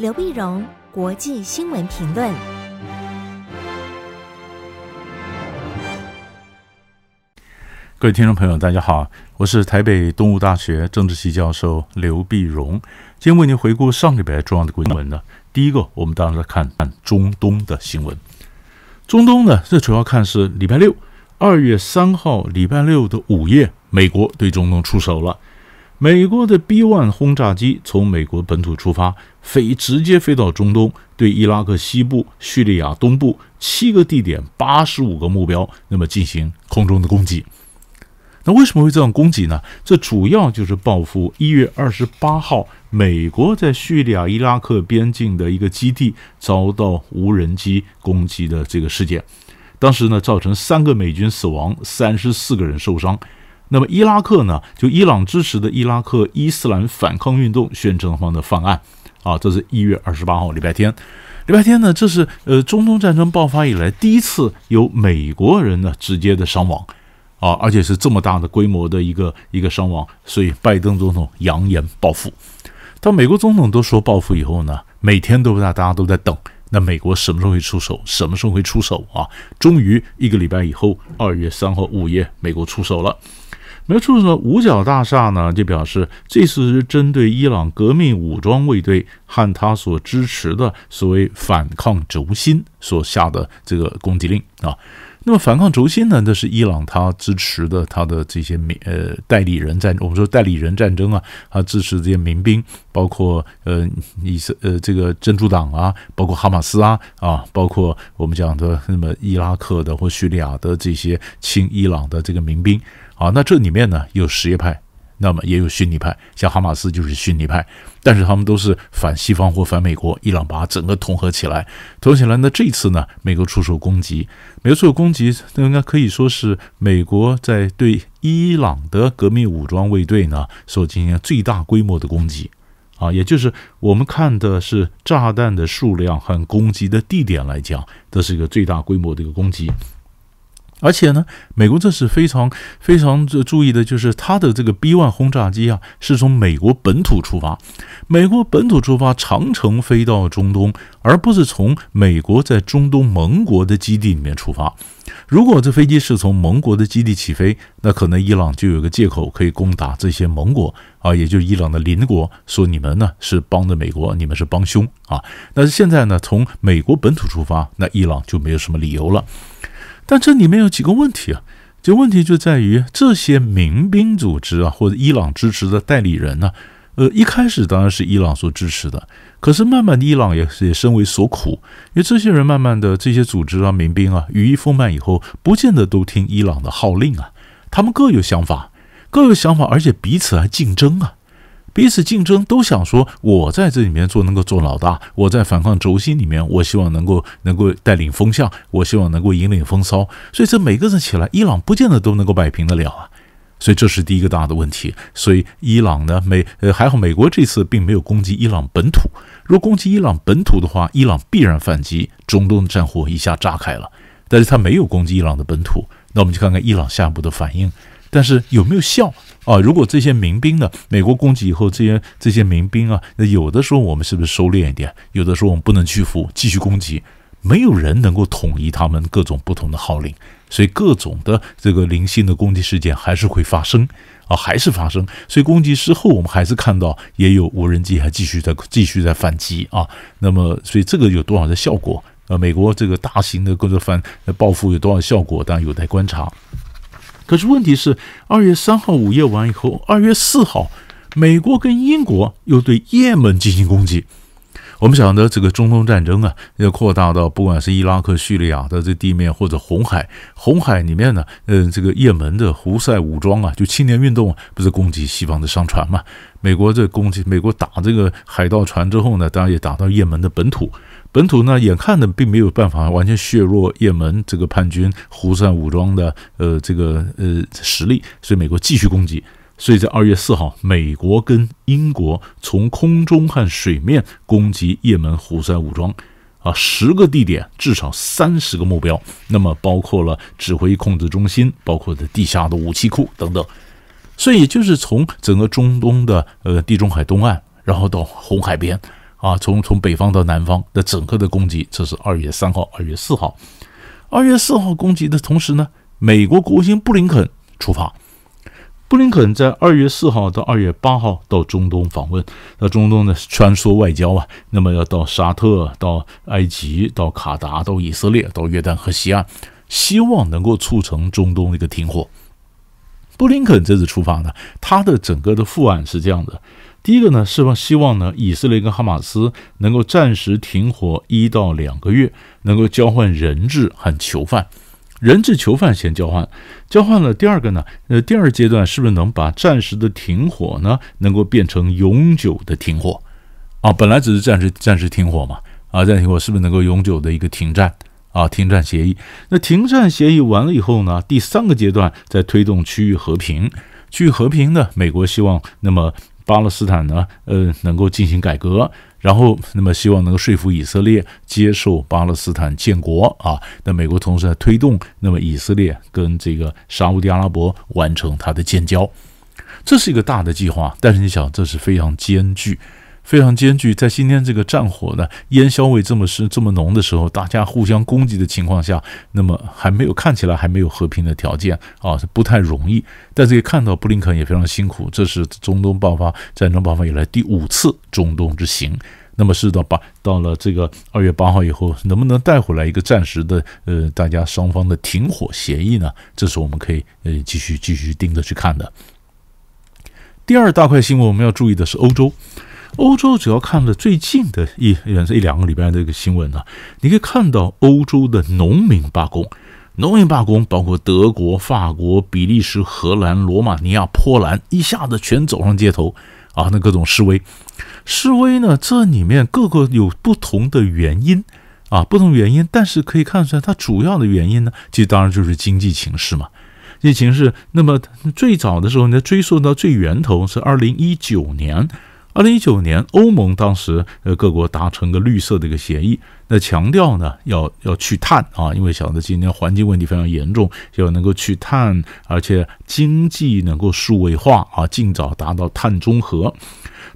刘碧荣，国际新闻评论。各位听众朋友，大家好，我是台北东吴大学政治系教授刘碧荣，今天为您回顾上礼拜重要的新闻呢。第一个，我们当然看看中东的新闻。中东呢，这主要看是礼拜六，二月三号，礼拜六的午夜，美国对中东出手了。美国的 B-1 轰炸机从美国本土出发，飞直接飞到中东，对伊拉克西部、叙利亚东部七个地点、八十五个目标，那么进行空中的攻击。那为什么会这样攻击呢？这主要就是报复一月二十八号美国在叙利亚伊拉克边境的一个基地遭到无人机攻击的这个事件。当时呢，造成三个美军死亡，三十四个人受伤。那么伊拉克呢，就伊朗支持的伊拉克伊斯兰反抗运动宣称方的犯案。啊，这是一月二十八号礼拜天。礼拜天呢，这是呃中东战争爆发以来第一次有美国人呢直接的伤亡。啊，而且是这么大的规模的一个一个伤亡，所以拜登总统扬言报复。当美国总统都说报复以后呢，每天都在大家都在等，那美国什么时候会出手？什么时候会出手啊？终于一个礼拜以后，二月三号午夜，美国出手了。美国出手了，五角大厦呢就表示这次是针对伊朗革命武装卫队和他所支持的所谓反抗轴心所下的这个攻击令啊。那么反抗轴心呢？那是伊朗他支持的，他的这些民呃代理人战，我们说代理人战争啊，他支持这些民兵，包括呃以色呃这个真主党啊，包括哈马斯啊啊，包括我们讲的那么伊拉克的或叙利亚的这些亲伊朗的这个民兵啊，那这里面呢有什叶派。那么也有逊尼派，像哈马斯就是逊尼派，但是他们都是反西方或反美国。伊朗把整个统合起来，统起来。那这次呢，美国出手攻击，美国出手攻击，那应该可以说是美国在对伊朗的革命武装卫队呢所进行最大规模的攻击啊，也就是我们看的是炸弹的数量和攻击的地点来讲，这是一个最大规模的一个攻击。而且呢，美国这是非常非常注意的，就是它的这个 B-1 轰炸机啊，是从美国本土出发，美国本土出发，长程飞到中东，而不是从美国在中东盟国的基地里面出发。如果这飞机是从盟国的基地起飞，那可能伊朗就有个借口可以攻打这些盟国啊，也就是伊朗的邻国，说你们呢是帮着美国，你们是帮凶啊。但是现在呢，从美国本土出发，那伊朗就没有什么理由了。但这里面有几个问题啊，这问题就在于这些民兵组织啊，或者伊朗支持的代理人呢、呃，一开始当然是伊朗所支持的，可是慢慢的伊朗也也深为所苦，因为这些人慢慢的这些组织啊、民兵啊，羽翼丰满以后，不见得都听伊朗的号令啊，他们各有想法，各有想法，而且彼此还竞争啊。彼此竞争，都想说，我在这里面做能够做老大，我在反抗轴心里面，我希望能够能够带领风向，我希望能够引领风骚。所以这每个人起来，伊朗不见得都能够摆平得了啊。所以这是第一个大的问题。所以伊朗呢，美呃还好，美国这次并没有攻击伊朗本土。如果攻击伊朗本土的话，伊朗必然反击，中东的战火一下炸开了。但是他没有攻击伊朗的本土，那我们就看看伊朗下一步的反应。但是有没有效？啊，如果这些民兵呢，美国攻击以后，这些这些民兵啊，那有的时候我们是不是收敛一点？有的时候我们不能屈服，继续攻击。没有人能够统一他们各种不同的号令，所以各种的这个零星的攻击事件还是会发生啊，还是发生。所以攻击之后，我们还是看到也有无人机还继续在继续在反击啊。那么，所以这个有多少的效果？呃，美国这个大型的各种反报复有多少效果？当然有待观察。可是问题是，二月三号午夜完以后，二月四号，美国跟英国又对也门进行攻击。我们晓得这个中东战争啊，要扩大到不管是伊拉克、叙利亚的这地面，或者红海，红海里面呢，嗯，这个也门的胡塞武装啊，就青年运动啊，不是攻击西方的商船嘛？美国这攻击，美国打这个海盗船之后呢，当然也打到也门的本土。本土呢，眼看呢并没有办法完全削弱也门这个叛军胡塞武装的呃这个呃实力，所以美国继续攻击。所以在二月四号，美国跟英国从空中和水面攻击也门胡塞武装，啊，十个地点，至少三十个目标，那么包括了指挥控制中心，包括的地下的武器库等等。所以也就是从整个中东的呃地中海东岸，然后到红海边。啊，从从北方到南方的整个的攻击，这是二月三号、二月四号。二月四号攻击的同时呢，美国国务卿布林肯出发。布林肯在二月四号到二月八号到中东访问，到中东呢穿梭外交啊，那么要到沙特、到埃及、到卡达、到以色列、到约旦河西岸，希望能够促成中东的一个停火。布林肯这次出发呢，他的整个的副案是这样的：第一个呢，是希望呢以色列跟哈马斯能够暂时停火一到两个月，能够交换人质和囚犯。人质囚犯先交换，交换了。第二个呢，呃，第二阶段是不是能把暂时的停火呢，能够变成永久的停火？啊，本来只是暂时暂时停火嘛，啊，暂时停火是不是能够永久的一个停战？啊，停战协议。那停战协议完了以后呢，第三个阶段在推动区域和平。区域和平呢，美国希望那么巴勒斯坦呢，呃，能够进行改革。然后，那么希望能够说服以色列接受巴勒斯坦建国啊。那美国同时在推动，那么以色列跟这个沙乌地阿拉伯完成它的建交，这是一个大的计划。但是你想，这是非常艰巨。非常艰巨，在今天这个战火呢，烟硝味这么深、这么浓的时候，大家互相攻击的情况下，那么还没有看起来还没有和平的条件啊，是不太容易。但是可以看到，布林肯也非常辛苦，这是中东爆发战争爆发以来第五次中东之行。那么是到八到了这个二月八号以后，能不能带回来一个暂时的呃大家双方的停火协议呢？这是我们可以呃继续继续盯着去看的。第二大块新闻，我们要注意的是欧洲。欧洲只要看了最近的一两一两个礼拜的这个新闻呢，你可以看到欧洲的农民罢工，农民罢工包括德国、法国、比利时、荷兰、罗马尼亚、波兰，一下子全走上街头啊！那各种示威，示威呢，这里面各个有不同的原因啊，不同原因，但是可以看出来，它主要的原因呢，其实当然就是经济情势嘛。经济情势，那么最早的时候呢，追溯到最源头是二零一九年。二零一九年，欧盟当时呃各国达成个绿色的一个协议，那强调呢要要去碳啊，因为想着今年环境问题非常严重，要能够去碳，而且经济能够数位化啊，尽早达到碳中和。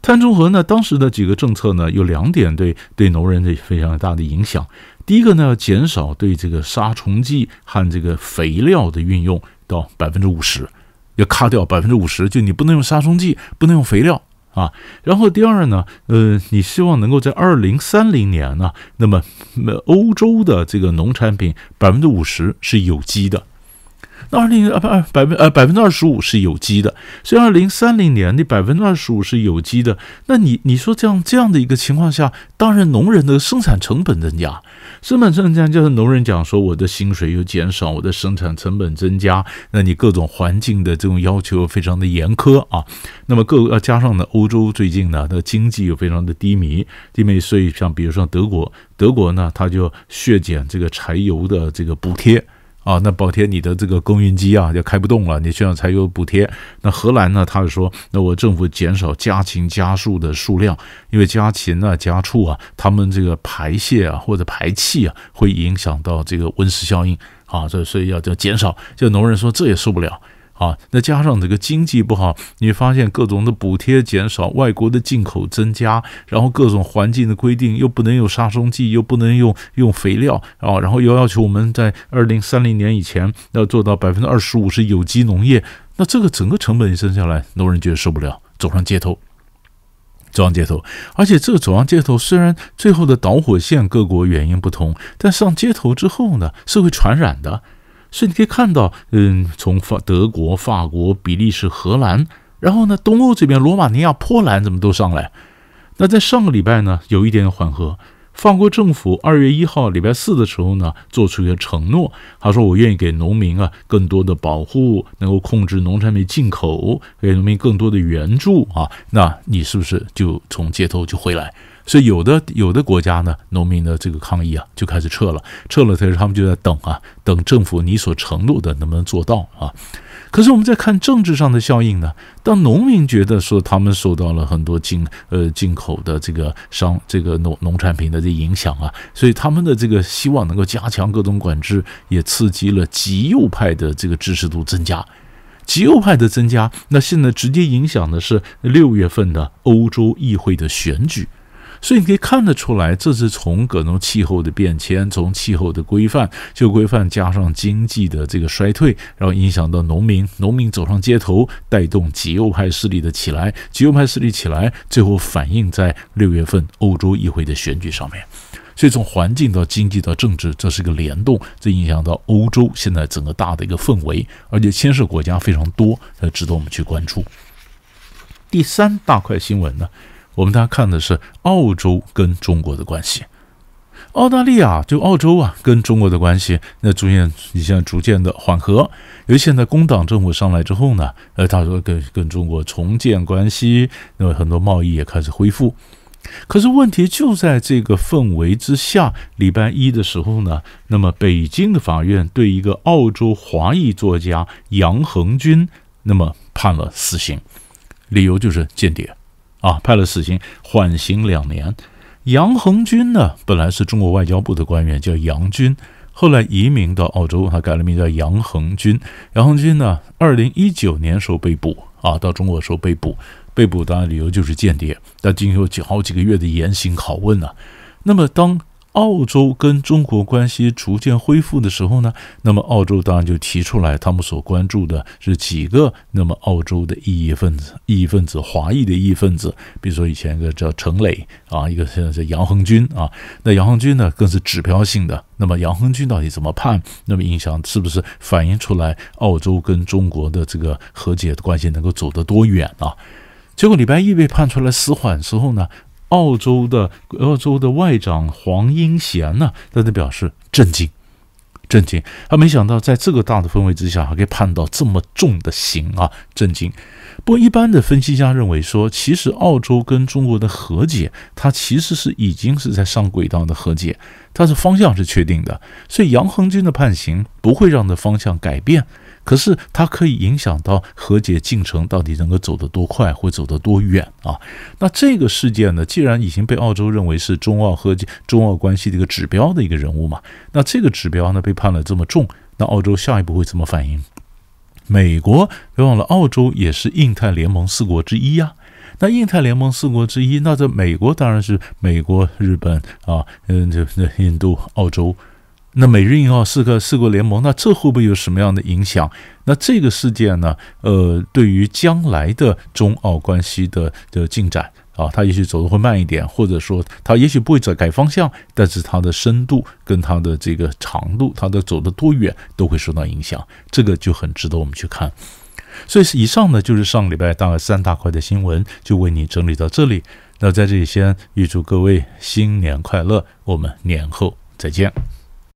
碳中和呢，当时的几个政策呢有两点对对农人的非常大的影响。第一个呢，要减少对这个杀虫剂和这个肥料的运用到百分之五十，要卡掉百分之五十，就你不能用杀虫剂，不能用肥料。啊，然后第二呢，呃，你希望能够在二零三零年呢，那么欧洲的这个农产品百分之五十是有机的，那二零啊不二百分呃百分之二十五是有机的，所以二零三零年那百分之二十五是有机的，那你你说这样这样的一个情况下，当然农人的生产成本增加。生产成本增加，就是农人讲说，我的薪水又减少，我的生产成本增加，那你各种环境的这种要求非常的严苛啊。那么各要加上呢，欧洲最近呢，的经济又非常的低迷，低迷，所以像比如说德国，德国呢，它就削减这个柴油的这个补贴。啊，那补贴，你的这个供应机啊，就开不动了，你需要柴油补贴。那荷兰呢，他就说，那我政府减少家禽家畜的数量，因为家禽啊、家畜啊，他们这个排泄啊或者排气啊，会影响到这个温室效应啊，这所以要就减少。就农人说，这也受不了。啊，那加上这个经济不好，你发现各种的补贴减少，外国的进口增加，然后各种环境的规定又不能用杀虫剂，又不能用用肥料啊，然后又要求我们在二零三零年以前要做到百分之二十五是有机农业，那这个整个成本一升下来，农人觉得受不了，走上街头，走上街头，而且这个走上街头，虽然最后的导火线各国原因不同，但上街头之后呢，是会传染的。所以你可以看到，嗯，从法、德国、法国、比利时、荷兰，然后呢，东欧这边罗马尼亚、波兰怎么都上来？那在上个礼拜呢，有一点缓和。法国政府二月一号礼拜四的时候呢，做出一个承诺，他说：“我愿意给农民啊更多的保护，能够控制农产品进口，给农民更多的援助啊。”那你是不是就从街头就回来？所以有的有的国家呢，农民的这个抗议啊，就开始撤了，撤了，可是他们就在等啊，等政府你所承诺的能不能做到啊？可是我们在看政治上的效应呢，当农民觉得说他们受到了很多进呃进口的这个商这个农农产品的这影响啊，所以他们的这个希望能够加强各种管制，也刺激了极右派的这个支持度增加，极右派的增加，那现在直接影响的是六月份的欧洲议会的选举。所以你可以看得出来，这是从各种气候的变迁，从气候的规范，就规范加上经济的这个衰退，然后影响到农民，农民走上街头，带动极右派势力的起来，极右派势力起来，最后反映在六月份欧洲议会的选举上面。所以从环境到经济到政治，这是个联动，这影响到欧洲现在整个大的一个氛围，而且牵涉国家非常多，才值得我们去关注。第三大块新闻呢，我们大家看的是澳洲跟中国的关系。澳大利亚就澳洲啊，跟中国的关系那逐渐，你现在逐渐的缓和。因为现在工党政府上来之后呢，呃，他说跟跟中国重建关系，那么很多贸易也开始恢复。可是问题就在这个氛围之下，礼拜一的时候呢，那么北京的法院对一个澳洲华裔作家杨恒均，那么判了死刑，理由就是间谍，啊，判了死刑，缓刑两年。杨恒军呢，本来是中国外交部的官员，叫杨军，后来移民到澳洲，他改了名叫杨恒军。杨恒军呢，二零一九年时候被捕，啊，到中国的时候被捕。被捕当然理由就是间谍，但经过几好几个月的严刑拷问呢、那么当澳洲跟中国关系逐渐恢复的时候呢，那么澳洲当然就提出来，他们所关注的是几个那么澳洲的异议分子、异议分子、华裔的异议分子，比如说以前一个叫程磊啊，一个现在叫杨恒军啊，那杨恒军呢更是指标性的。那么杨恒军到底怎么判？那么影响是不是反映出来澳洲跟中国的这个和解的关系能够走得多远啊？结果礼拜一被判出来死缓之后呢，澳洲的澳洲的外长黄英贤呢，在那表示震惊，震惊。他没想到在这个大的氛围之下，还可以判到这么重的刑啊，震惊。不过一般的分析家认为说，其实澳洲跟中国的和解，它其实是已经是在上轨道的和解，它的方向是确定的，所以杨恒军的判刑不会让这方向改变。可是它可以影响到和解进程到底能够走得多快，或走得多远啊？那这个事件呢，既然已经被澳洲认为是中澳和解、中澳关系的一个指标的一个人物嘛，那这个指标呢被判了这么重，那澳洲下一步会怎么反应？美国别忘了，澳洲也是印太联盟四国之一呀。那印太联盟四国之一，那这美国当然是美国、日本啊，嗯，这这印度、澳洲。那美日印澳四个四国联盟，那这会不会有什么样的影响？那这个事件呢？呃，对于将来的中澳关系的的进展啊，它也许走得会慢一点，或者说它也许不会再改方向，但是它的深度跟它的这个长度，它的走得多远都会受到影响。这个就很值得我们去看。所以以上呢，就是上礼拜大概三大块的新闻，就为你整理到这里。那在这里先预祝各位新年快乐，我们年后再见。